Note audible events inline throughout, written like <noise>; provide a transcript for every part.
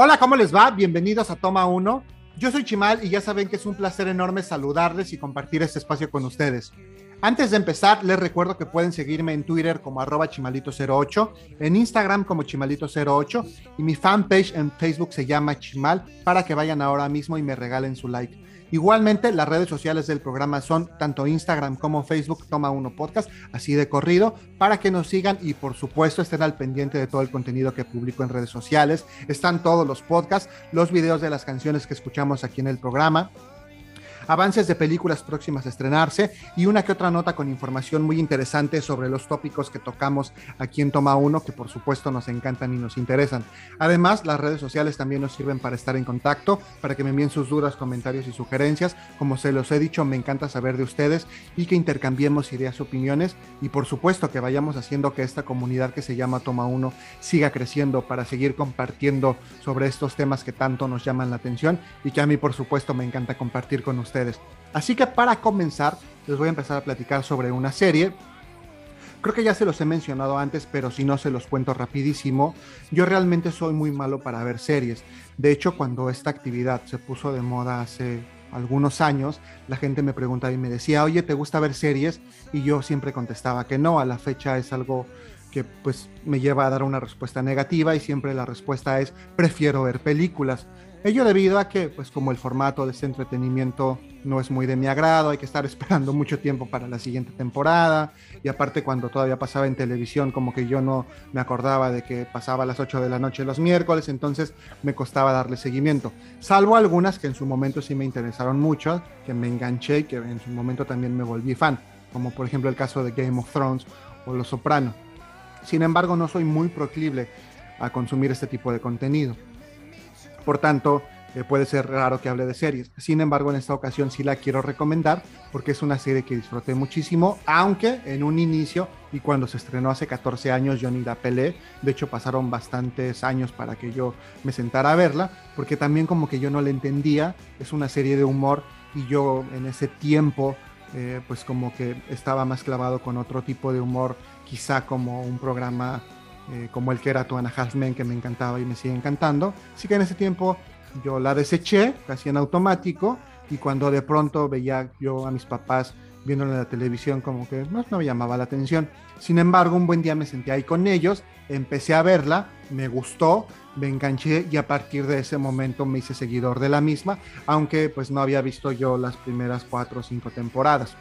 Hola, ¿cómo les va? Bienvenidos a Toma 1. Yo soy Chimal y ya saben que es un placer enorme saludarles y compartir este espacio con ustedes. Antes de empezar, les recuerdo que pueden seguirme en Twitter como arroba chimalito08, en Instagram como chimalito08 y mi fanpage en Facebook se llama Chimal para que vayan ahora mismo y me regalen su like. Igualmente, las redes sociales del programa son tanto Instagram como Facebook, Toma Uno Podcast, así de corrido, para que nos sigan y por supuesto estén al pendiente de todo el contenido que publico en redes sociales. Están todos los podcasts, los videos de las canciones que escuchamos aquí en el programa, avances de películas próximas a estrenarse y una que otra nota con información muy interesante sobre los tópicos que tocamos aquí en Toma 1, que por supuesto nos encantan y nos interesan. Además, las redes sociales también nos sirven para estar en contacto, para que me envíen sus dudas, comentarios y sugerencias. Como se los he dicho, me encanta saber de ustedes y que intercambiemos ideas opiniones y por supuesto que vayamos haciendo que esta comunidad que se llama Toma 1 siga creciendo para seguir compartiendo sobre estos temas que tanto nos llaman la atención y que a mí por supuesto me encanta compartir con ustedes. Así que para comenzar, les voy a empezar a platicar sobre una serie. Creo que ya se los he mencionado antes, pero si no se los cuento rapidísimo. Yo realmente soy muy malo para ver series. De hecho, cuando esta actividad se puso de moda hace algunos años, la gente me preguntaba y me decía, oye, ¿te gusta ver series? Y yo siempre contestaba que no, a la fecha es algo que pues me lleva a dar una respuesta negativa y siempre la respuesta es prefiero ver películas. Ello debido a que, pues como el formato de este entretenimiento no es muy de mi agrado, hay que estar <laughs> esperando mucho tiempo para la siguiente temporada, y aparte cuando todavía pasaba en televisión, como que yo no me acordaba de que pasaba a las 8 de la noche los miércoles, entonces me costaba darle seguimiento. Salvo algunas que en su momento sí me interesaron mucho, que me enganché y que en su momento también me volví fan, como por ejemplo el caso de Game of Thrones o Los Soprano. Sin embargo, no soy muy proclive a consumir este tipo de contenido. Por tanto, eh, puede ser raro que hable de series. Sin embargo, en esta ocasión sí la quiero recomendar porque es una serie que disfruté muchísimo, aunque en un inicio y cuando se estrenó hace 14 años yo ni la pelé. De hecho, pasaron bastantes años para que yo me sentara a verla, porque también como que yo no la entendía. Es una serie de humor y yo en ese tiempo eh, pues como que estaba más clavado con otro tipo de humor, quizá como un programa eh, como el que era Tuana Halfman, que me encantaba y me sigue encantando. Así que en ese tiempo yo la deseché, casi en automático, y cuando de pronto veía yo a mis papás viéndola en la televisión, como que no, no me llamaba la atención. Sin embargo, un buen día me senté ahí con ellos, empecé a verla, me gustó, me enganché y a partir de ese momento me hice seguidor de la misma, aunque pues no había visto yo las primeras cuatro o cinco temporadas.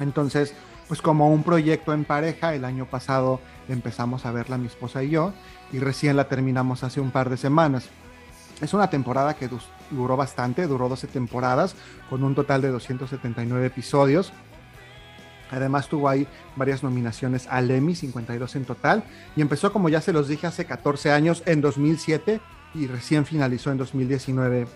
Entonces, pues como un proyecto en pareja, el año pasado empezamos a verla mi esposa y yo, y recién la terminamos hace un par de semanas. Es una temporada que duró bastante, duró 12 temporadas, con un total de 279 episodios. Además tuvo ahí varias nominaciones al Emmy, 52 en total, y empezó, como ya se los dije, hace 14 años, en 2007, y recién finalizó en 2019,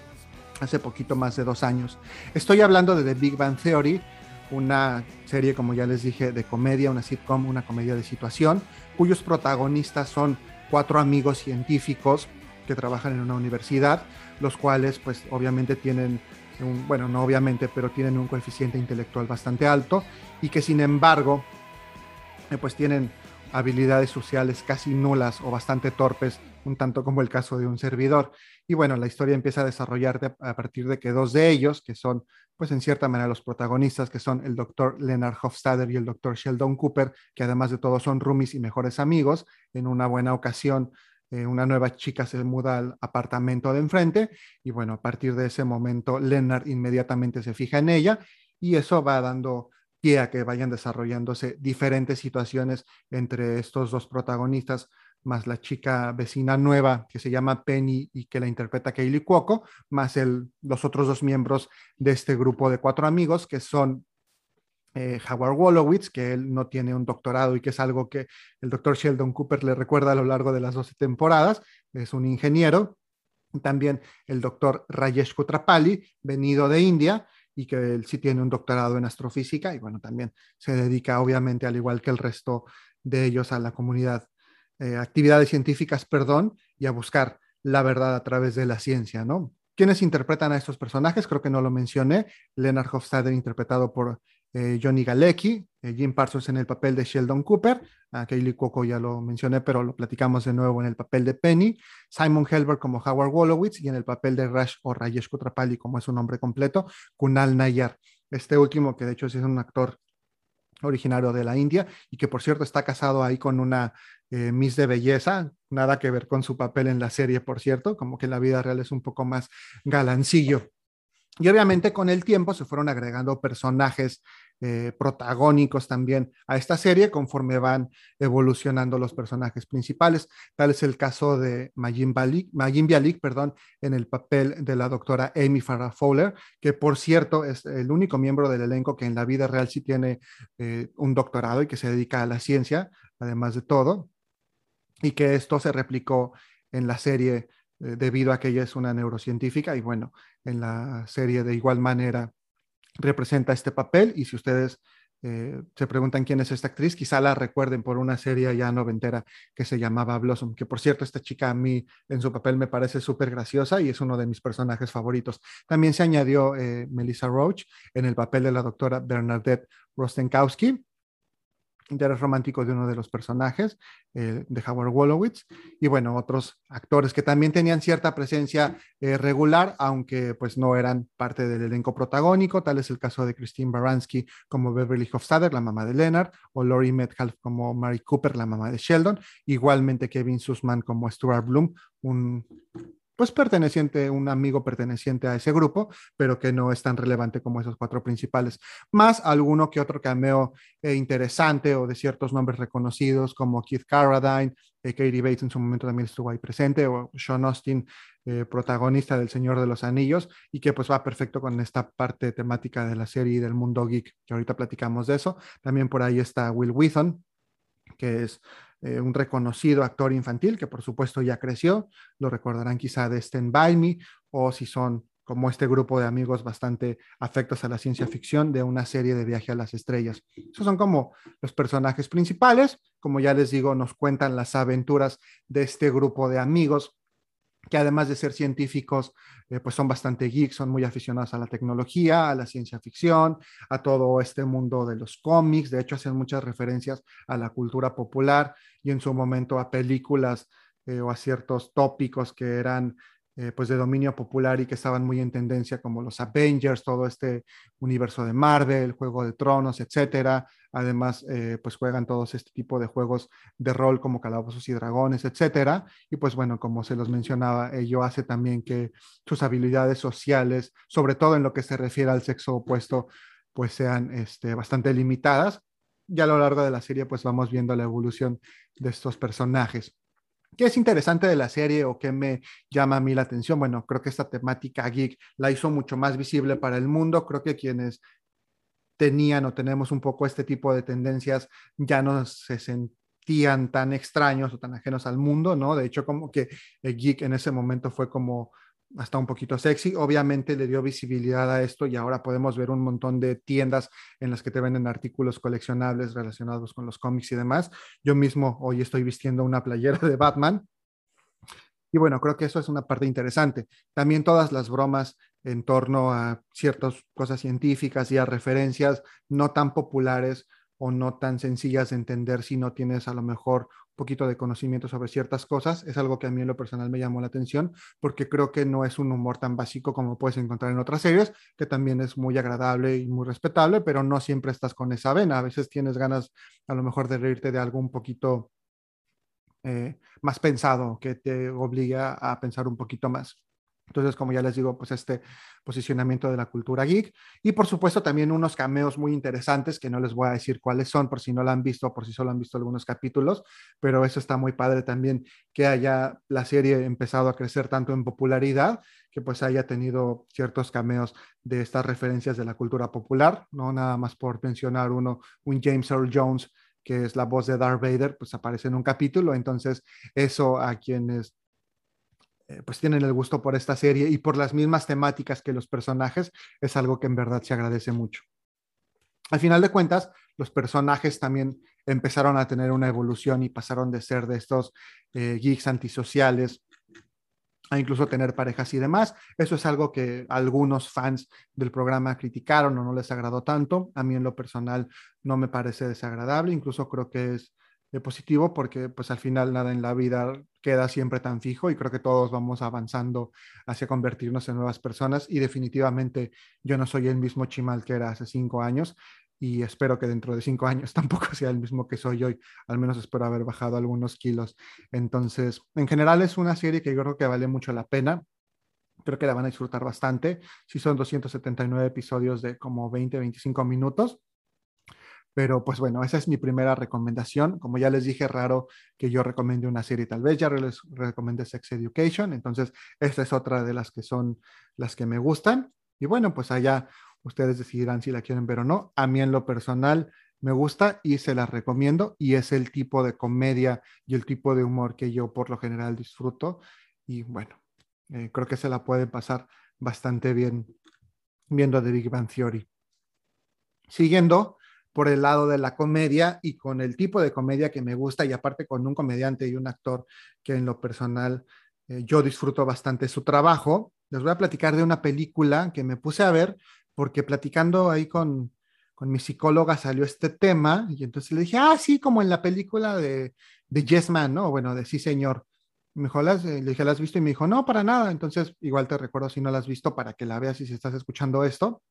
hace poquito más de dos años. Estoy hablando de The Big Bang Theory, una serie, como ya les dije, de comedia, una sitcom, una comedia de situación, cuyos protagonistas son cuatro amigos científicos que trabajan en una universidad, los cuales pues obviamente tienen un, bueno, no obviamente, pero tienen un coeficiente intelectual bastante alto y que sin embargo eh, pues tienen habilidades sociales casi nulas o bastante torpes, un tanto como el caso de un servidor. Y bueno, la historia empieza a desarrollarse a partir de que dos de ellos, que son pues en cierta manera los protagonistas, que son el doctor Leonard Hofstadter y el doctor Sheldon Cooper, que además de todo son roomies y mejores amigos, en una buena ocasión eh, una nueva chica se muda al apartamento de enfrente y bueno, a partir de ese momento Leonard inmediatamente se fija en ella y eso va dando pie a que vayan desarrollándose diferentes situaciones entre estos dos protagonistas, más la chica vecina nueva que se llama Penny y que la interpreta Kaylee Cuoco, más los otros dos miembros de este grupo de cuatro amigos que son eh, Howard Wolowitz, que él no tiene un doctorado y que es algo que el doctor Sheldon Cooper le recuerda a lo largo de las 12 temporadas, es un ingeniero. También el doctor Rajesh Kutrapali, venido de India, y que él sí tiene un doctorado en astrofísica y bueno, también se dedica obviamente al igual que el resto de ellos a la comunidad, eh, actividades científicas, perdón, y a buscar la verdad a través de la ciencia, ¿no? ¿Quiénes interpretan a estos personajes? Creo que no lo mencioné. Leonard Hofstadter interpretado por eh, Johnny Galecki, eh, Jim Parsons en el papel de Sheldon Cooper, a Kaylee Cuoco ya lo mencioné, pero lo platicamos de nuevo en el papel de Penny, Simon Helberg como Howard Wolowitz y en el papel de Rash o Rajesh Kutrapali, como es su nombre completo, Kunal Nayar. Este último, que de hecho es un actor originario de la India y que por cierto está casado ahí con una eh, Miss de belleza, nada que ver con su papel en la serie, por cierto, como que la vida real es un poco más galancillo. Y obviamente con el tiempo se fueron agregando personajes eh, protagónicos también a esta serie conforme van evolucionando los personajes principales. Tal es el caso de Magin Bialik, perdón, en el papel de la doctora Amy Farrah Fowler, que por cierto es el único miembro del elenco que en la vida real sí tiene eh, un doctorado y que se dedica a la ciencia, además de todo, y que esto se replicó en la serie eh, debido a que ella es una neurocientífica y bueno, en la serie de igual manera representa este papel y si ustedes eh, se preguntan quién es esta actriz, quizá la recuerden por una serie ya noventera que se llamaba Blossom, que por cierto esta chica a mí en su papel me parece súper graciosa y es uno de mis personajes favoritos. También se añadió eh, Melissa Roach en el papel de la doctora Bernadette Rostenkowski interés romántico de uno de los personajes, eh, de Howard Wolowitz, y bueno, otros actores que también tenían cierta presencia eh, regular, aunque pues no eran parte del elenco protagónico, tal es el caso de Christine Baranski como Beverly Hofstadter, la mamá de Leonard, o Laurie Metcalf como Mary Cooper, la mamá de Sheldon, igualmente Kevin Sussman como Stuart Bloom, un pues perteneciente, un amigo perteneciente a ese grupo, pero que no es tan relevante como esos cuatro principales. Más alguno que otro cameo eh, interesante o de ciertos nombres reconocidos como Keith Carradine, eh, Katie Bates en su momento también estuvo ahí presente, o Sean Austin, eh, protagonista del Señor de los Anillos, y que pues va perfecto con esta parte temática de la serie del mundo geek, que ahorita platicamos de eso. También por ahí está Will Wheaton, que es eh, un reconocido actor infantil que por supuesto ya creció, lo recordarán quizá de Stand By Me o si son como este grupo de amigos bastante afectos a la ciencia ficción de una serie de Viaje a las Estrellas. Esos son como los personajes principales, como ya les digo, nos cuentan las aventuras de este grupo de amigos que además de ser científicos, eh, pues son bastante geeks, son muy aficionados a la tecnología, a la ciencia ficción, a todo este mundo de los cómics. De hecho, hacen muchas referencias a la cultura popular y en su momento a películas eh, o a ciertos tópicos que eran eh, pues de dominio popular y que estaban muy en tendencia como los Avengers, todo este universo de Marvel, Juego de Tronos, etcétera. Además, eh, pues juegan todos este tipo de juegos de rol como Calabozos y Dragones, etcétera. Y pues bueno, como se los mencionaba, ello hace también que sus habilidades sociales, sobre todo en lo que se refiere al sexo opuesto, pues sean este, bastante limitadas. Y a lo largo de la serie, pues vamos viendo la evolución de estos personajes. ¿Qué es interesante de la serie o qué me llama a mí la atención? Bueno, creo que esta temática geek la hizo mucho más visible para el mundo. Creo que quienes tenían o tenemos un poco este tipo de tendencias ya no se sentían tan extraños o tan ajenos al mundo, ¿no? De hecho, como que el geek en ese momento fue como hasta un poquito sexy. Obviamente le dio visibilidad a esto y ahora podemos ver un montón de tiendas en las que te venden artículos coleccionables relacionados con los cómics y demás. Yo mismo hoy estoy vistiendo una playera de Batman. Y bueno, creo que eso es una parte interesante. También todas las bromas en torno a ciertas cosas científicas y a referencias no tan populares o no tan sencillas de entender si no tienes a lo mejor poquito de conocimiento sobre ciertas cosas. Es algo que a mí en lo personal me llamó la atención porque creo que no es un humor tan básico como puedes encontrar en otras series, que también es muy agradable y muy respetable, pero no siempre estás con esa vena. A veces tienes ganas a lo mejor de reírte de algo un poquito eh, más pensado, que te obliga a pensar un poquito más. Entonces, como ya les digo, pues este posicionamiento de la cultura geek. Y por supuesto también unos cameos muy interesantes que no les voy a decir cuáles son por si no la han visto, por si solo han visto algunos capítulos, pero eso está muy padre también que haya la serie empezado a crecer tanto en popularidad que pues haya tenido ciertos cameos de estas referencias de la cultura popular, no nada más por mencionar uno, un James Earl Jones que es la voz de Darth Vader, pues aparece en un capítulo, entonces eso a quienes eh, pues tienen el gusto por esta serie y por las mismas temáticas que los personajes, es algo que en verdad se agradece mucho. Al final de cuentas, los personajes también empezaron a tener una evolución y pasaron de ser de estos eh, geeks antisociales a incluso tener parejas y demás. Eso es algo que algunos fans del programa criticaron o no les agradó tanto. A mí en lo personal no me parece desagradable, incluso creo que es eh, positivo porque pues al final nada en la vida queda siempre tan fijo y creo que todos vamos avanzando hacia convertirnos en nuevas personas y definitivamente yo no soy el mismo Chimal que era hace cinco años y espero que dentro de cinco años <laughs> tampoco sea el mismo que soy hoy. Al menos espero haber bajado algunos kilos. Entonces, en general es una serie que yo creo que vale mucho la pena. Creo que la van a disfrutar bastante. Si son 279 episodios de como 20, 25 minutos. Pero pues bueno, esa es mi primera recomendación. Como ya les dije, raro que yo recomiende una serie. Tal vez ya les recomendé Sex Education. Entonces, esta es otra de las que son las que me gustan. Y bueno, pues allá Ustedes decidirán si la quieren ver o no. A mí en lo personal me gusta y se la recomiendo y es el tipo de comedia y el tipo de humor que yo por lo general disfruto. Y bueno, eh, creo que se la puede pasar bastante bien viendo The Big Bang Theory. Siguiendo por el lado de la comedia y con el tipo de comedia que me gusta y aparte con un comediante y un actor que en lo personal eh, yo disfruto bastante su trabajo, les voy a platicar de una película que me puse a ver porque platicando ahí con, con mi psicóloga salió este tema y entonces le dije, ah, sí, como en la película de, de Yes Man, ¿no? Bueno, de Sí, señor. Me dijo, ¿las, le dije, ¿la has visto? Y me dijo, no, para nada. Entonces, igual te recuerdo si no la has visto para que la veas y si estás escuchando esto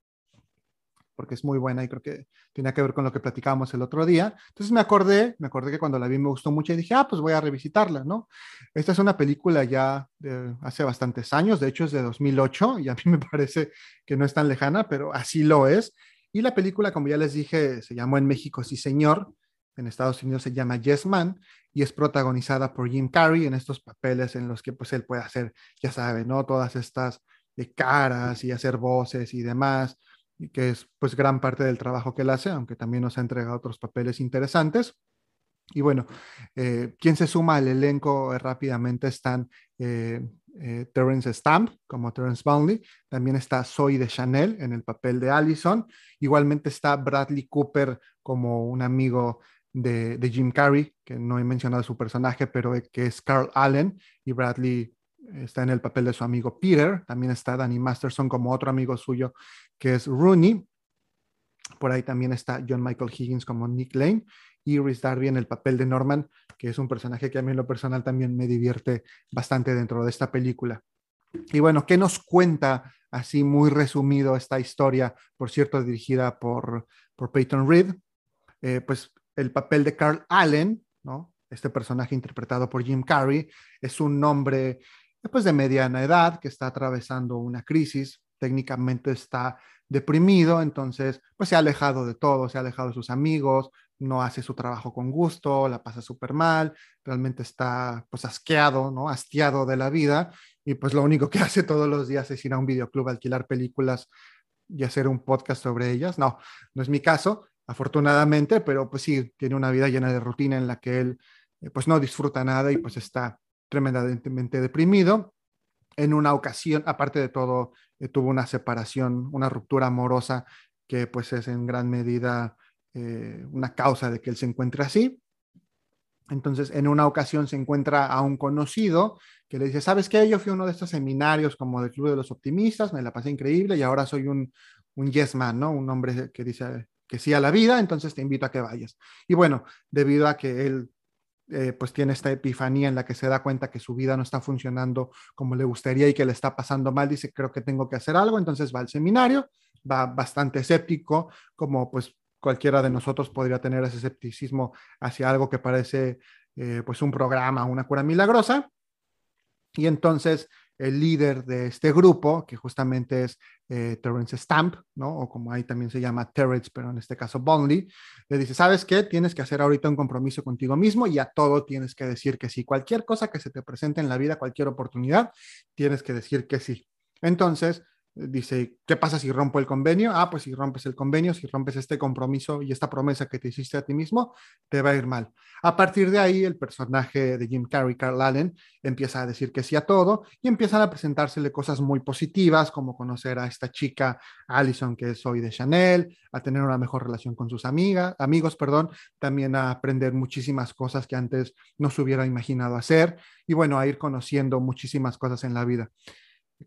porque es muy buena y creo que tenía que ver con lo que platicábamos el otro día. Entonces me acordé, me acordé que cuando la vi me gustó mucho y dije, ah, pues voy a revisitarla, ¿no? Esta es una película ya de hace bastantes años, de hecho es de 2008 y a mí me <laughs> parece que no es tan lejana, pero así lo es. Y la película, como ya les dije, se llamó en México Sí Señor, en Estados Unidos se llama Yes Man y es protagonizada por Jim Carrey en estos papeles en los que pues él puede hacer, ya saben, ¿no? Todas estas de caras y hacer voces y demás que es pues gran parte del trabajo que él hace, aunque también nos ha entregado otros papeles interesantes. Y bueno, eh, quien se suma al elenco eh, rápidamente están eh, Terence Stamp como Terence Bownley, también está Zoe de Chanel en el papel de Allison, igualmente está Bradley Cooper como un amigo de, de Jim Carrey, que no he mencionado su personaje, pero que es Carl Allen, y Bradley está en el papel de su amigo Peter, también está Danny Masterson como otro amigo suyo que es Rooney, por ahí también está John Michael Higgins como Nick Lane y Rhys Darby en el papel de Norman, que es un personaje que a mí en lo personal también me divierte bastante dentro de esta película. Y bueno, ¿qué nos cuenta así muy resumido esta historia, por cierto, dirigida por, por Peyton Reed? Eh, pues el papel de Carl Allen, ¿no? Este personaje interpretado por Jim Carrey es un hombre pues de mediana edad que está atravesando una crisis, técnicamente está deprimido, entonces pues se ha alejado de todo, se ha alejado de sus amigos, no hace su trabajo con gusto, la pasa súper mal, realmente está pues asqueado, ¿no? Hastiado de la vida y pues lo único que <laughs> hace todos los días es ir a un videoclub alquilar películas y hacer un podcast sobre ellas. No, no es mi caso, afortunadamente, pero pues sí, tiene una vida llena de rutina en la que él eh, pues no disfruta nada y pues está tremendamente deprimido. En una ocasión, aparte de todo, eh, tuvo una separación, una ruptura amorosa que pues es en gran medida eh, una causa de que él se encuentre así. Entonces, en una ocasión se encuentra a un conocido que le dice, ¿sabes qué? Yo fui a uno de estos seminarios como del Club de los Optimistas, me la pasé increíble y ahora soy un, un yes man, ¿no? Un hombre que dice que sí a la vida, entonces te invito a que vayas. Y bueno, debido a que él eh, pues tiene esta epifanía en la que se da cuenta que su vida no está funcionando como le gustaría y que le está pasando mal, dice, creo que tengo que hacer algo, entonces va al seminario, va bastante escéptico, como pues cualquiera de nosotros podría tener ese escepticismo hacia algo que parece eh, pues un programa, una cura milagrosa. Y entonces el líder de este grupo, que justamente es eh, Terence Stamp, ¿no? O como ahí también se llama Terence, pero en este caso Bondley, le dice, ¿sabes qué? Tienes que hacer ahorita un compromiso contigo mismo y a todo tienes que decir que sí. Cualquier cosa que se te presente en la vida, cualquier oportunidad, tienes que decir que sí. Entonces, dice, ¿qué pasa si rompo el convenio? Ah, pues si rompes el convenio, si rompes este compromiso y esta promesa que te hiciste a ti mismo, te va a ir mal. A partir de ahí, el personaje de Jim Carrey, Carl Allen, empieza a decir que sí a todo y empiezan a presentársele cosas muy positivas, como conocer a esta chica Allison, que es hoy de Chanel, a tener una mejor relación con sus amigas, amigos, perdón, también a aprender muchísimas cosas que antes no se hubiera imaginado hacer y bueno, a ir conociendo muchísimas cosas en la vida.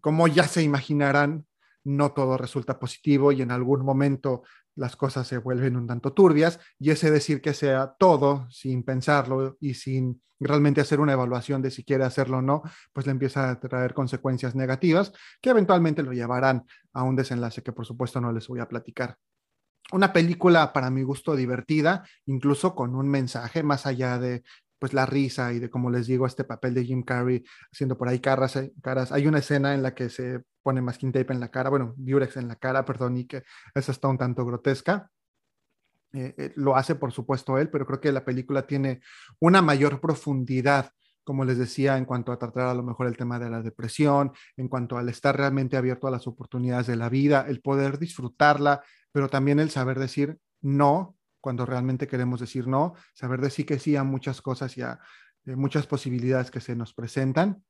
Como ya se imaginarán, no todo resulta positivo y en algún momento las cosas se vuelven un tanto turbias y ese decir que sea todo sin pensarlo y sin realmente hacer una evaluación de si quiere hacerlo o no, pues le empieza a traer consecuencias negativas que eventualmente lo llevarán a un desenlace que por supuesto no les voy a platicar. Una película para mi gusto divertida, incluso con un mensaje más allá de pues la risa y de, como les digo, este papel de Jim Carrey haciendo por ahí caras, eh, caras. Hay una escena en la que se pone masking tape en la cara, bueno, Durex en la cara, perdón, y que esa está un tanto grotesca. Eh, eh, lo hace, por supuesto, él, pero creo que la película tiene una mayor profundidad, como les decía, en cuanto a tratar a lo mejor el tema de la depresión, en cuanto al estar realmente abierto a las oportunidades de la vida, el poder disfrutarla, pero también el saber decir no cuando realmente queremos decir no, saber decir que sí a muchas cosas y a eh, muchas posibilidades que se nos presentan.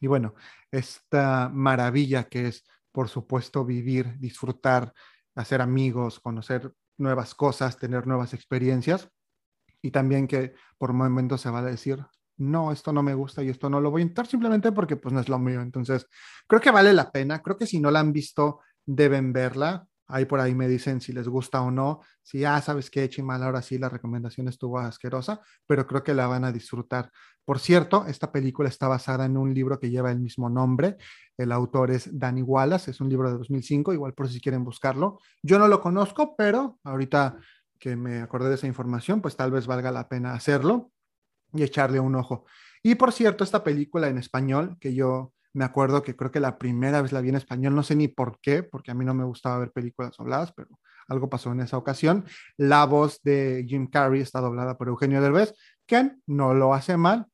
Y bueno, esta maravilla que es, por supuesto, vivir, disfrutar, hacer amigos, conocer nuevas cosas, tener nuevas experiencias. Y también que por momentos se va a decir, no, esto no me gusta y esto no lo voy a intentar simplemente porque pues no es lo mío. Entonces, creo que vale la pena. Creo que si no la han visto, deben verla. Ahí por ahí me dicen si les gusta o no. Si, ah, sabes qué, Chimal, ahora sí la recomendación estuvo asquerosa, pero creo que la van a disfrutar. Por cierto, esta película está basada en un libro que lleva el mismo nombre. El autor es Danny Wallace, es un libro de 2005, igual por si quieren buscarlo. Yo no lo conozco, pero ahorita que me acordé de esa información, pues tal vez valga la pena hacerlo y echarle un ojo. Y por cierto, esta película en español que yo me acuerdo que creo que la primera vez la vi en español, no sé ni por qué, porque a mí no me gustaba ver películas dobladas, pero algo pasó en esa ocasión. La voz de Jim Carrey está doblada por Eugenio Derbez, que no lo hace mal,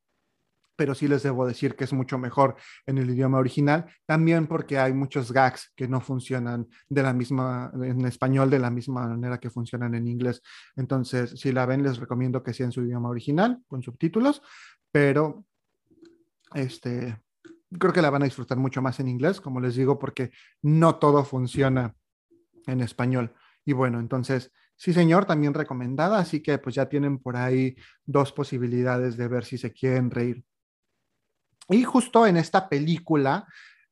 pero sí les debo decir que es mucho mejor en el idioma original, también porque hay muchos gags que no funcionan de la misma, en español de la misma manera que funcionan en inglés. Entonces, si la ven, les recomiendo que sea en su idioma original, con subtítulos, pero este, creo que la van a disfrutar mucho más en inglés, como les digo, porque no todo funciona en español. Y bueno, entonces, sí señor, también recomendada, así que pues ya tienen por ahí dos posibilidades de ver si se quieren reír. Y justo en esta película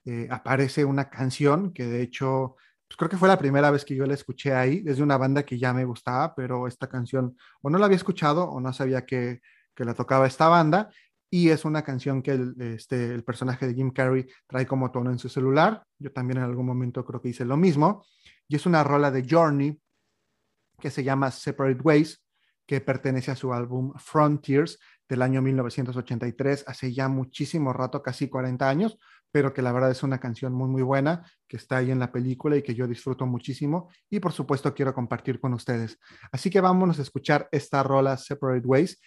eh, aparece una canción que de hecho, pues creo que fue la primera vez que yo la escuché ahí, desde una banda que ya me gustaba, pero esta canción o no la había escuchado o no sabía que, que la tocaba esta banda y es una canción que el, este, el personaje de Jim Carrey trae como tono en su celular. Yo también en algún momento creo que hice lo mismo. Y es una rola de Journey que se llama Separate Ways, que pertenece a su álbum Frontiers del año 1983, hace ya muchísimo rato, casi 40 años, pero que la verdad es una canción muy, muy buena, que está ahí en la película y que yo disfruto muchísimo y por supuesto quiero compartir con ustedes. Así que vámonos a escuchar esta rola Separate Ways.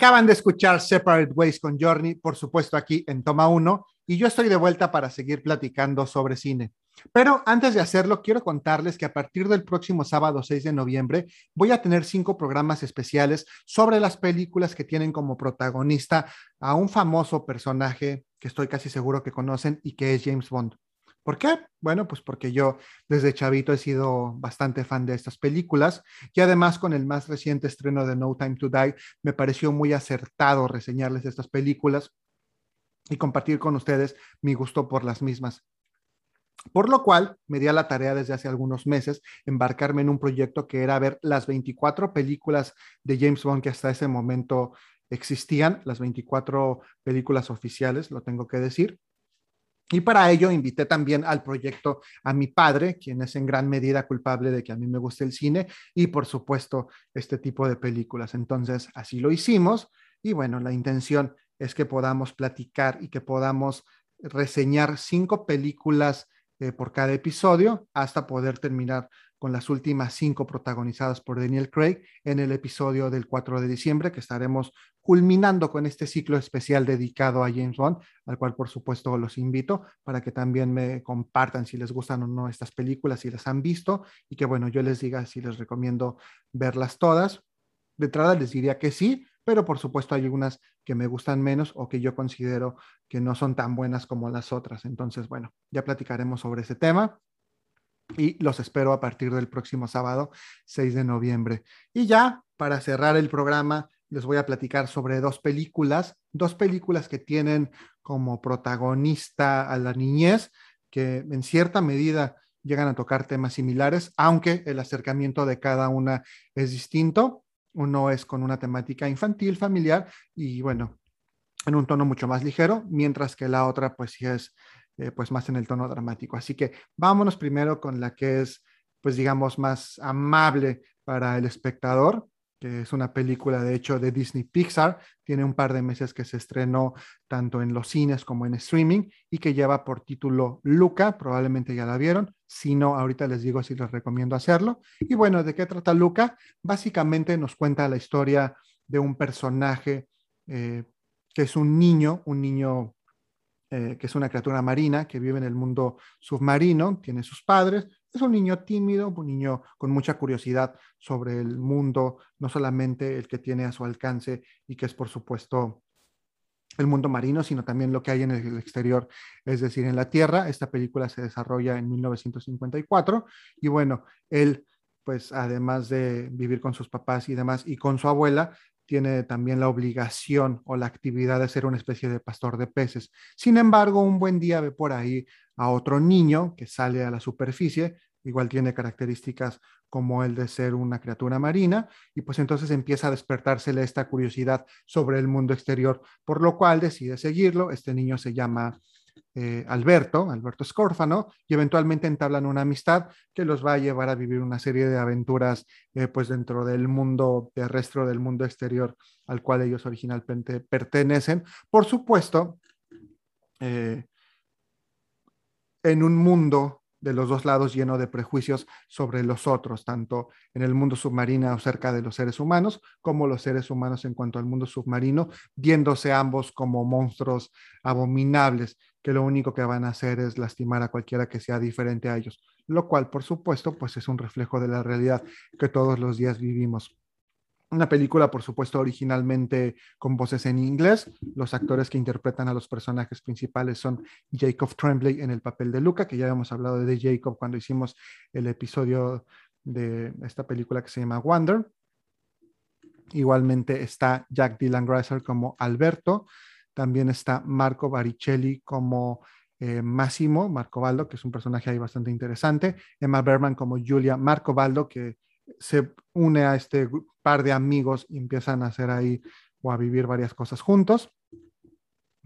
Acaban de escuchar Separate Ways con Journey, por supuesto aquí en Toma 1, y yo estoy de vuelta para seguir platicando sobre cine. Pero antes de hacerlo, quiero contarles que a partir del próximo sábado 6 de noviembre voy a tener cinco programas especiales sobre las películas que tienen como protagonista a un famoso personaje que estoy casi seguro que conocen y que es James Bond. ¿Por qué? Bueno, pues porque yo desde chavito he sido bastante fan de estas películas y además con el más reciente estreno de No Time to Die me pareció muy acertado reseñarles estas películas y compartir con ustedes mi gusto por las mismas. Por lo cual me di a la tarea desde hace algunos meses embarcarme en un proyecto que era ver las 24 películas de James Bond que hasta ese momento existían, las 24 películas oficiales, lo tengo que decir, y para ello invité también al proyecto a mi padre, quien es en gran medida culpable de que a mí me guste el cine y por supuesto este tipo de películas. Entonces, así lo hicimos y bueno, la intención es que podamos platicar y que podamos reseñar cinco películas eh, por cada episodio hasta poder terminar con las últimas cinco protagonizadas por Daniel Craig en el episodio del 4 de diciembre, que estaremos culminando con este ciclo especial dedicado a James Bond, al cual por supuesto los invito para que también me compartan si les gustan o no estas películas, si las han visto y que bueno, yo les diga si les recomiendo verlas todas. De entrada les diría que sí, pero por supuesto hay algunas que me gustan menos o que yo considero que no son tan buenas como las otras. Entonces, bueno, ya platicaremos sobre ese tema y los espero a partir del próximo sábado, 6 de noviembre. Y ya, para cerrar el programa, les voy a platicar sobre dos películas, dos películas que tienen como protagonista a la niñez, que en cierta medida llegan a tocar temas similares, aunque el acercamiento de cada una es distinto. Uno es con una temática infantil, familiar y bueno, en un tono mucho más ligero, mientras que la otra pues sí es eh, pues más en el tono dramático. Así que vámonos primero con la que es pues digamos más amable para el espectador, que es una película de hecho de Disney Pixar, tiene un par de meses que se estrenó tanto en los cines como en streaming y que lleva por título Luca, probablemente ya la vieron, si no, ahorita les digo si les recomiendo hacerlo. Y bueno, ¿de qué trata Luca? Básicamente nos cuenta la historia de un personaje eh, que es un niño, un niño eh, que es una criatura marina que vive en el mundo submarino, tiene sus padres, es un niño tímido, un niño con mucha curiosidad sobre el mundo, no solamente el que tiene a su alcance y que es por supuesto el mundo marino, sino también lo que hay en el exterior, es decir, en la Tierra. Esta película se desarrolla en 1954 y bueno, él pues además de vivir con sus papás y demás y con su abuela, tiene también la obligación o la actividad de ser una especie de pastor de peces. Sin embargo, un buen día ve por ahí a otro niño que sale a la superficie, igual tiene características como el de ser una criatura marina, y pues entonces empieza a despertársele esta curiosidad sobre el mundo exterior, por lo cual decide seguirlo. Este niño se llama eh, Alberto, Alberto Scórfano, y eventualmente entablan una amistad que los va a llevar a vivir una serie de aventuras eh, pues dentro del mundo terrestre, del mundo exterior al cual ellos originalmente pertenecen. Por supuesto, eh, en un mundo de los dos lados lleno de prejuicios sobre los otros, tanto en el mundo submarino cerca de los seres humanos, como los seres humanos en cuanto al mundo submarino, viéndose ambos como monstruos abominables, que lo único que van a hacer es lastimar a cualquiera que sea diferente a ellos, lo cual, por supuesto, pues es un reflejo de la realidad que todos los días vivimos. Una película, por supuesto, originalmente con voces en inglés. Los actores que interpretan a los personajes principales son Jacob Tremblay en el papel de Luca, que ya habíamos hablado de Jacob cuando hicimos el episodio de esta película que se llama Wonder. Igualmente está Jack Dylan Grazer como Alberto. También está Marco Baricelli como eh, Massimo, Marco Baldo, que es un personaje ahí bastante interesante. Emma Berman como Julia Marco Baldo, que se une a este par de amigos y empiezan a hacer ahí o a vivir varias cosas juntos.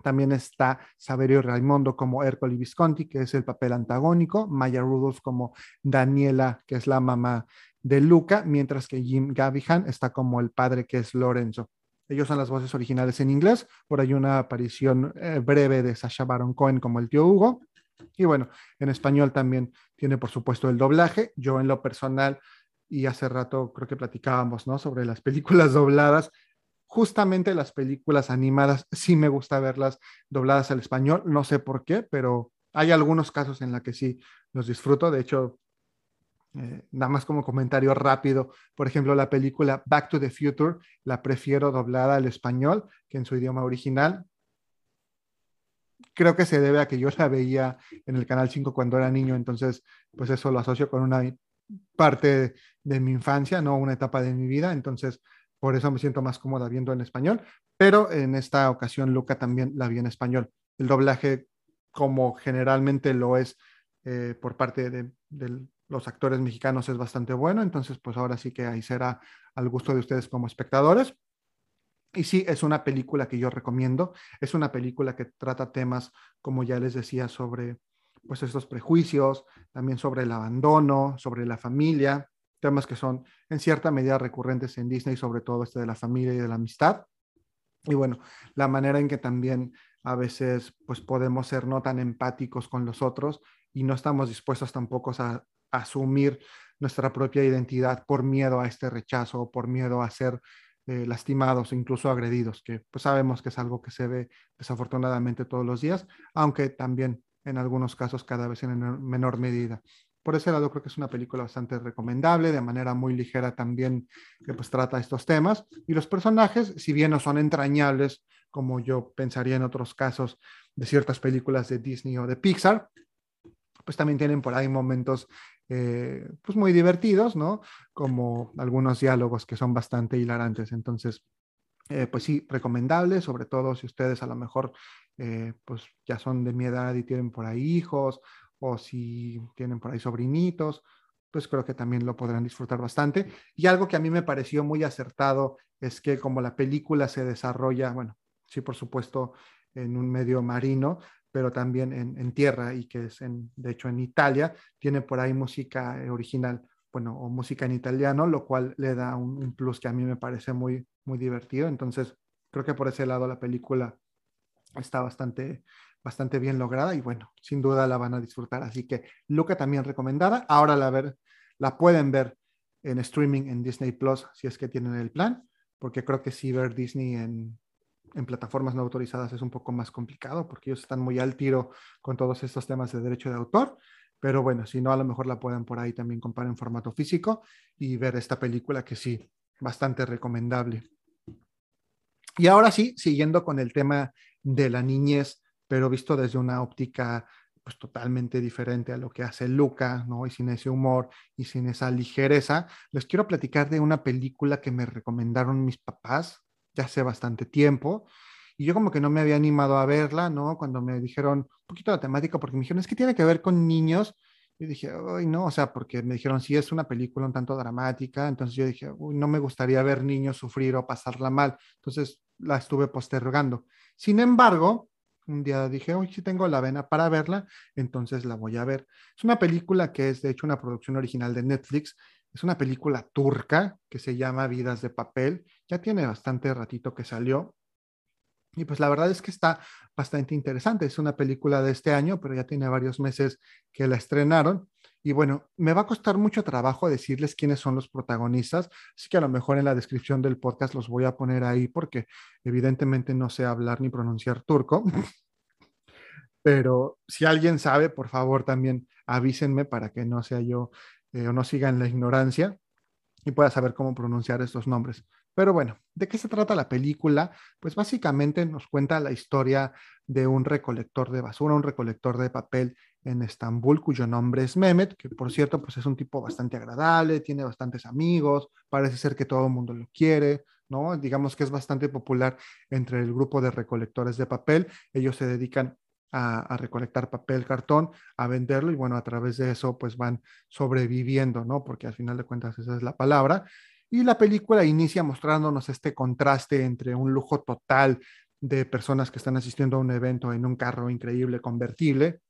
También está Saverio Raimondo como Ercole Visconti, que es el papel antagónico, Maya Rudolph como Daniela, que es la mamá de Luca, mientras que Jim Gavihan está como el padre, que es Lorenzo. Ellos son las voces originales en inglés, por ahí una aparición eh, breve de Sasha Baron Cohen como el tío Hugo. Y bueno, en español también tiene por supuesto el doblaje. Yo en lo personal y hace rato creo que platicábamos, ¿no? Sobre las películas <laughs> dobladas. Justamente las películas animadas sí me gusta verlas dobladas al español, no sé por qué, pero hay algunos casos en los que sí los disfruto. De hecho, eh, nada más como comentario rápido, por ejemplo, la película Back to the Future la prefiero doblada al español que en su idioma original. Creo que se debe a que yo la veía en el Canal 5 cuando era niño, entonces pues eso lo asocio con una parte de mi infancia, no una etapa de mi vida, entonces por eso me siento más cómoda viendo en español, pero en esta ocasión Luca también la vi en español. El doblaje, como generalmente lo es eh, por parte de, los actores mexicanos, es bastante bueno, entonces pues ahora sí que ahí será al gusto de ustedes como espectadores. Y sí, es una película que yo recomiendo, es una película que trata temas, como ya les decía, sobre pues estos prejuicios, también sobre el abandono, sobre la familia, temas que son en cierta medida recurrentes en Disney, sobre todo este de la familia y de la amistad. Y bueno, la manera en que también a veces pues podemos ser no tan empáticos con los otros y no estamos dispuestos tampoco a, asumir nuestra propia identidad por miedo a este rechazo o por miedo a ser eh, lastimados incluso agredidos, que pues sabemos que es algo que se ve desafortunadamente todos los días, aunque también en algunos casos cada vez en menor medida. por ese lado creo que es una película bastante recomendable, de manera muy ligera también, que pues trata estos temas. Y los personajes, si bien no son entrañables, como yo pensaría en otros casos de ciertas películas de Disney o de Pixar, pues también tienen por ahí momentos eh, pues muy divertidos, ¿no? Como algunos diálogos que son bastante hilarantes. Entonces, eh, pues sí, recomendable, sobre todo si ustedes a lo mejor eh, pues ya son de mi edad y tienen por ahí hijos o si tienen por ahí sobrinitos, pues creo que también lo podrán disfrutar bastante. Y algo que a mí me pareció muy acertado es que como la película se desarrolla, bueno, sí, por supuesto, en un medio marino, pero también en, tierra y que es, en, de hecho, en Italia, tiene por ahí música original, bueno, o música en italiano, lo cual le da un, un plus que a mí me parece muy, muy divertido. Entonces, creo que por ese lado la película está bastante, bastante bien lograda y bueno, sin duda la van a disfrutar. Así que Luca también recomendada. Ahora la, ver, la pueden ver en streaming en Disney Plus si es que tienen el plan, porque creo que sí ver Disney en, en plataformas no autorizadas es un poco más complicado porque ellos están muy al tiro con todos estos temas de derecho de autor. Pero bueno, si no, a lo mejor la pueden por ahí también comprar en formato físico y ver esta película que sí, bastante recomendable. Y ahora sí, siguiendo con el tema de la niñez, pero visto desde una óptica pues totalmente diferente a lo que hace Luca, ¿no? Y sin ese humor y sin esa ligereza, les quiero platicar de una película que me recomendaron mis papás ya hace bastante tiempo. Y yo como que no me había animado a verla, ¿no? Cuando me dijeron un poquito la temática, porque me dijeron, es que tiene que ver con niños. Y dije, ay, no, o sea, porque me dijeron, sí, es una película un tanto dramática. Entonces yo dije, uy, no me gustaría ver niños sufrir o pasarla mal. Entonces la estuve postergando. Sin embargo, un día dije, hoy sí tengo la vena para verla, entonces la voy a ver. Es una película que es de hecho una producción original de Netflix. Es una película turca que se llama Vidas de Papel. Ya tiene bastante ratito que salió. Y pues la verdad es que está bastante interesante. Es una película de este año, pero ya tiene varios meses que la estrenaron. Y bueno, me va a costar mucho trabajo decirles quiénes son los protagonistas, así que a lo mejor en la descripción del podcast los voy a poner ahí porque evidentemente no sé hablar ni pronunciar turco. <laughs> Pero si alguien sabe, por favor también avísenme para que no sea yo eh, o no siga en la ignorancia y pueda saber cómo pronunciar estos nombres. Pero bueno, ¿de qué se trata la película? Pues básicamente nos cuenta la historia de un recolector de basura, un recolector de papel en Estambul, cuyo nombre es Mehmet, que por cierto, pues es un tipo bastante agradable, tiene bastantes amigos, parece ser que todo el mundo lo quiere, ¿no? Digamos que es bastante popular entre el grupo de recolectores de papel. Ellos se dedican a, recolectar papel, cartón, a venderlo y bueno, a través de eso pues van sobreviviendo, ¿no? Porque al final de cuentas esa es la palabra. Y la película inicia mostrándonos este contraste entre un lujo total de personas que están asistiendo a un evento en un carro increíble convertible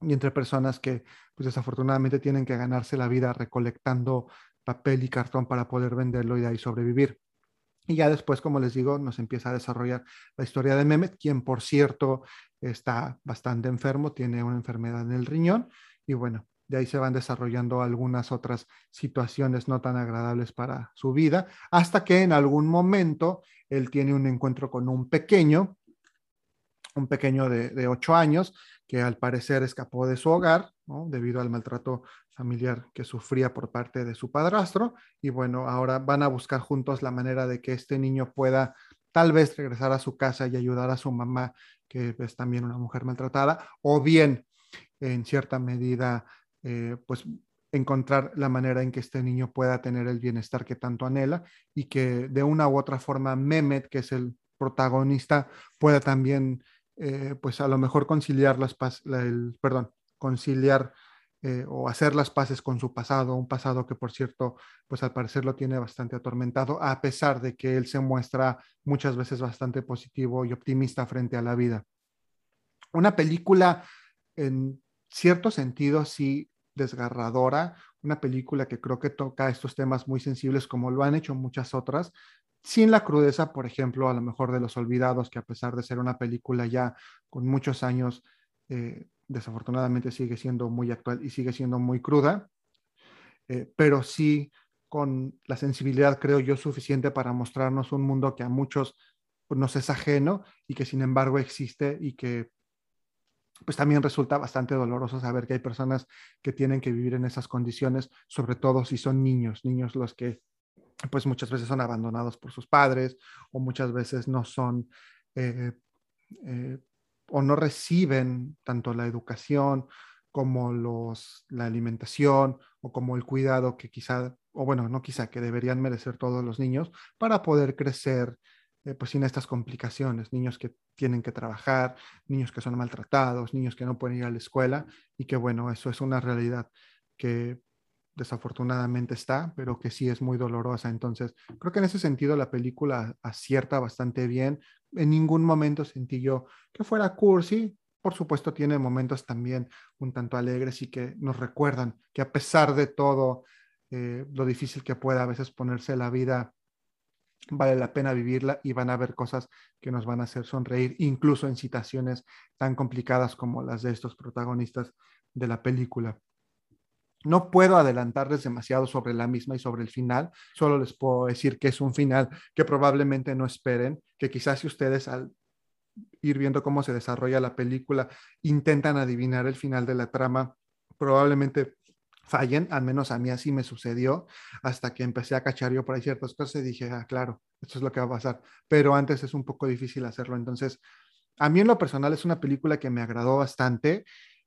y entre personas que pues desafortunadamente tienen que ganarse la vida recolectando papel y cartón para poder venderlo y de ahí sobrevivir. Y ya después, como les digo, nos empieza a desarrollar la historia de Mehmet, quien por cierto está bastante enfermo, tiene una enfermedad en el riñón y bueno, de ahí se van desarrollando algunas otras situaciones no tan agradables para su vida, hasta que en algún momento él tiene un encuentro con un pequeño, un pequeño de, ocho años, que al parecer escapó de su hogar, debido al maltrato familiar que sufría por parte de su padrastro. Y bueno, ahora van a buscar juntos la manera de que este niño pueda tal vez regresar a su casa y ayudar a su mamá, que es también una mujer maltratada, o bien en cierta medida eh, pues encontrar la manera en que este niño pueda tener el bienestar que tanto anhela y que de una u otra forma Mehmet, que es el protagonista, pueda también, eh, pues a lo mejor conciliar las el, perdón, conciliar eh, o hacer las paces con su pasado, un pasado que por cierto, pues al parecer lo tiene bastante atormentado, a pesar de que él se muestra muchas veces bastante positivo y optimista frente a la vida. Una película en cierto sentido sí desgarradora, una película que creo que toca estos temas muy sensibles como lo han hecho muchas otras, sin la crudeza, por ejemplo, a lo mejor de Los Olvidados, que a pesar de ser una película ya con muchos años, eh, desafortunadamente sigue siendo muy actual y sigue siendo muy cruda, eh, pero sí con la sensibilidad, creo yo, suficiente para mostrarnos un mundo que a muchos nos es ajeno y que sin embargo existe y que pues también resulta bastante doloroso saber que hay personas que tienen que vivir en esas condiciones, sobre todo si son niños, niños los que pues muchas veces son abandonados por sus padres o muchas veces no son eh, eh, o no reciben tanto la educación como los, la alimentación o como el cuidado que quizá, o bueno, no quizá, que deberían merecer todos los niños para poder crecer pues sin estas complicaciones, niños que tienen que trabajar, niños que son maltratados, niños que no pueden ir a la escuela y que bueno, eso es una realidad que desafortunadamente está, pero que sí es muy dolorosa. Entonces, creo que en ese sentido la película acierta bastante bien. En ningún momento sentí yo que fuera cursi. Por supuesto, tiene momentos también un tanto alegres y que nos recuerdan que a pesar de todo eh, lo difícil que pueda a veces ponerse la vida, vale la pena vivirla y van a haber cosas que nos van a hacer sonreír, incluso en situaciones tan complicadas como las de estos protagonistas de la película. No puedo adelantarles demasiado sobre la misma y sobre el final, solo les puedo decir que es un final que probablemente no esperen, que quizás si ustedes al ir viendo cómo se desarrolla la película intentan adivinar el final de la trama, probablemente fallen, al menos a mí así me sucedió, hasta que empecé a cachar yo por ahí ciertas cosas y dije, ah, claro, esto es lo que va a pasar, pero antes es un poco difícil hacerlo, entonces, a mí en lo personal es una película que me agradó bastante,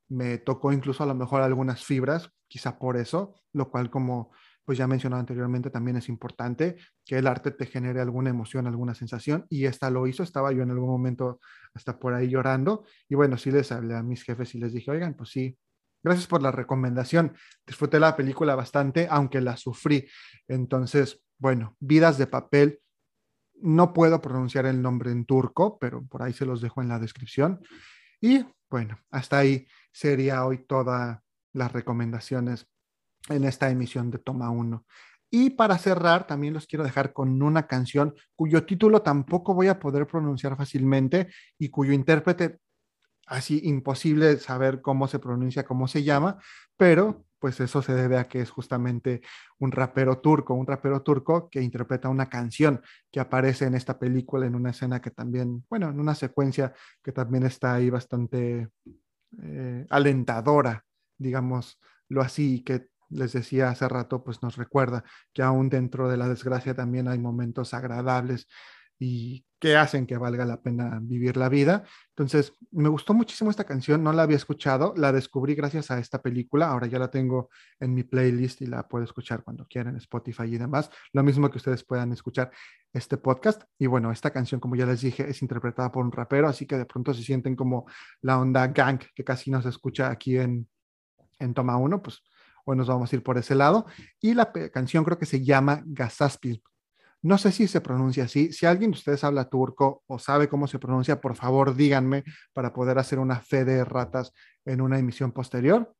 me tocó incluso a lo mejor algunas fibras, quizá por eso, lo cual como pues ya mencionado anteriormente también es importante que el arte te genere alguna emoción, alguna sensación y esta lo hizo, estaba yo en algún momento hasta por ahí llorando y bueno, sí les hablé a mis jefes y les dije, oigan, pues sí, gracias por la recomendación, disfruté la película bastante, aunque la sufrí. Entonces, bueno, Vidas de Papel, no puedo pronunciar el nombre en turco, pero por ahí se los dejo en la descripción. Y bueno, hasta ahí sería hoy todas las recomendaciones en esta emisión de Toma 1. Y para cerrar, también los quiero dejar con una canción cuyo título tampoco voy a poder pronunciar fácilmente y cuyo intérprete así imposible saber cómo se pronuncia, cómo se llama, pero pues eso se debe a que es justamente un rapero turco, un rapero turco que interpreta una canción que aparece en esta película en una escena que también, bueno, en una secuencia que también está ahí bastante eh, alentadora, digamos lo así, que les decía hace rato, pues nos recuerda que aún dentro de la desgracia también hay momentos agradables y que hacen que valga la pena vivir la vida. Entonces, me gustó muchísimo esta canción, no la había escuchado, la descubrí gracias a esta película, ahora ya la tengo en mi playlist y la puedo escuchar cuando quieran, Spotify y demás, lo mismo que ustedes puedan escuchar este podcast. Y bueno, esta canción, como ya les dije, es interpretada por un rapero, así que de pronto se sienten como la onda gang que casi no se escucha aquí en, en Toma 1, pues hoy nos vamos a ir por ese lado. Y la canción creo que se llama Gazaspis, no sé si se pronuncia así. Si alguien de ustedes habla turco o sabe cómo se pronuncia, por favor díganme para poder hacer una fe de ratas en una emisión posterior.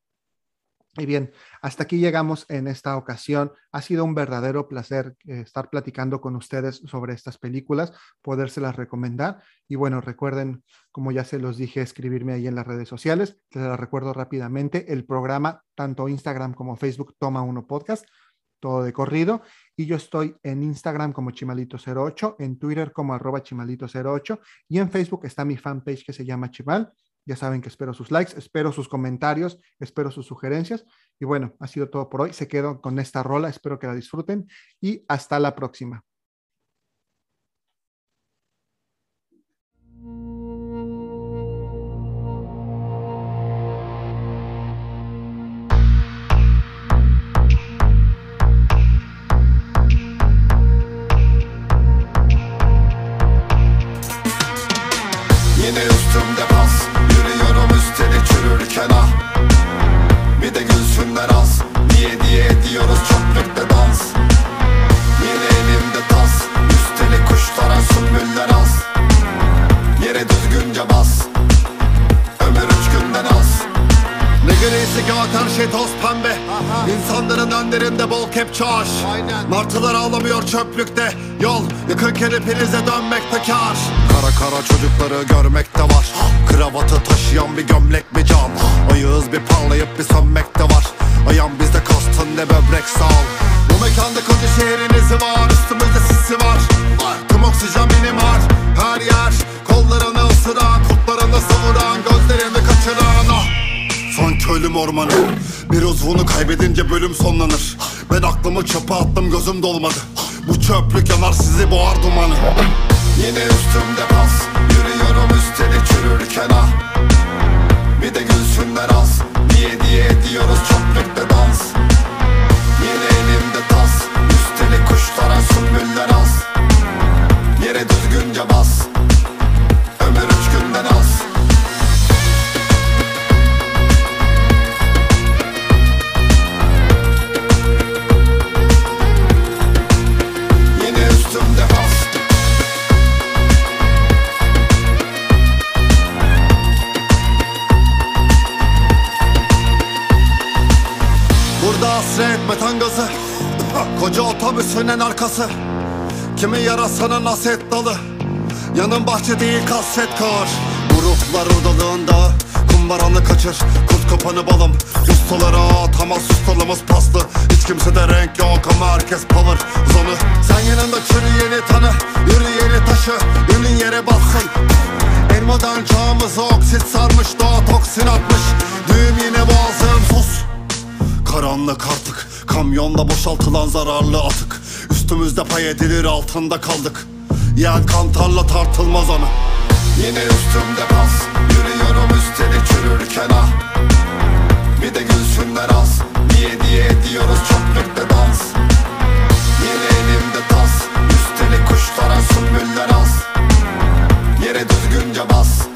Y bien, hasta aquí llegamos en esta ocasión. Ha sido un verdadero placer eh, estar platicando con ustedes sobre estas películas, podérselas recomendar. Y bueno, recuerden, como ya se los dije, escribirme ahí en las redes sociales. Les las recuerdo rápidamente. El programa, tanto Instagram como Facebook, Toma Uno Podcast todo de corrido. Y yo estoy en Instagram como Chimalito08, en Twitter como arroba Chimalito08 y en Facebook está mi fanpage que se llama Chimal. Ya saben que espero sus likes, espero sus comentarios, espero sus sugerencias. Y bueno, ha sido todo por hoy. Se quedo con esta rola, espero que la disfruten y hasta la próxima. pomerans Diye diye ediyoruz çöplükte dans. Yine elimde tas. Üstelik kuşlara sümbüller az. Yere düzgünce bas. Ömür üç günden az. Ne grisi kağıt her şey toz pembe. Aha. İnsanların önlerinde bol kepçe aş. Martılar ağlamıyor çöplükte. Yol yıkırken hepinize dönmekte kar Kara kara çocukları görmekte var. Kravatı taşıyan bir gömlek bir cam. Ayığız bir parlayıp bir sönmekte var. Ayağım bizde kastın ne böbrek sağ Bu mekanda koca şehrin izi var Üstümüzde sisi var. Tüm oksijen benim var Her yer. Kollarını ısıran Kurtlarını savuran Gözlerimi kaçıran ölüm ormanı. Bir uzvunu kaybedince bölüm sonlanır. Ben aklımı çöpe attım gözüm dolmadı. Bu çöplük yanar sizi boğar dumanı. Yine üstümde pas Yürüyorum üstelik çürürken ah. Bir de gülsünler az Diye diye ediyoruz çöplükte dans. Yine elimde tas. Üstelik kuşlara sümbüller az Yere düzgünce bas metan gazı Koca otobüsün en arkası. Kimi yarasana naset dalı? Yanın bahçe değil kasset kar. Bu ruhlar odalığında Kumbaranı kaçır. Kuz kopanı balım. Ustalara atamaz ustalımız paslı. Hiç kimsede renk yok ama herkes power. Zonu Sen yanında çürüyeni tanı. Yürüyeni taşı. Ünün yere bassın En modern çağımızı oksit sarmış. Doğa toksin atmış. Düğüm yine boğazım sus. Karanlık artık Kamyonda boşaltılan zararlı atık. Üstümüzde pay edilir altında kaldık. Yel kantarla tartılmaz ana. Yine üstümde pas. Yürüyorum üstelik çürürken ah Bir de gülsünler az. Niye diye ediyoruz çok birlikte dans. Yine elimde tas. Üstelik kuşlara sümbüller az. Yere düzgünce bas.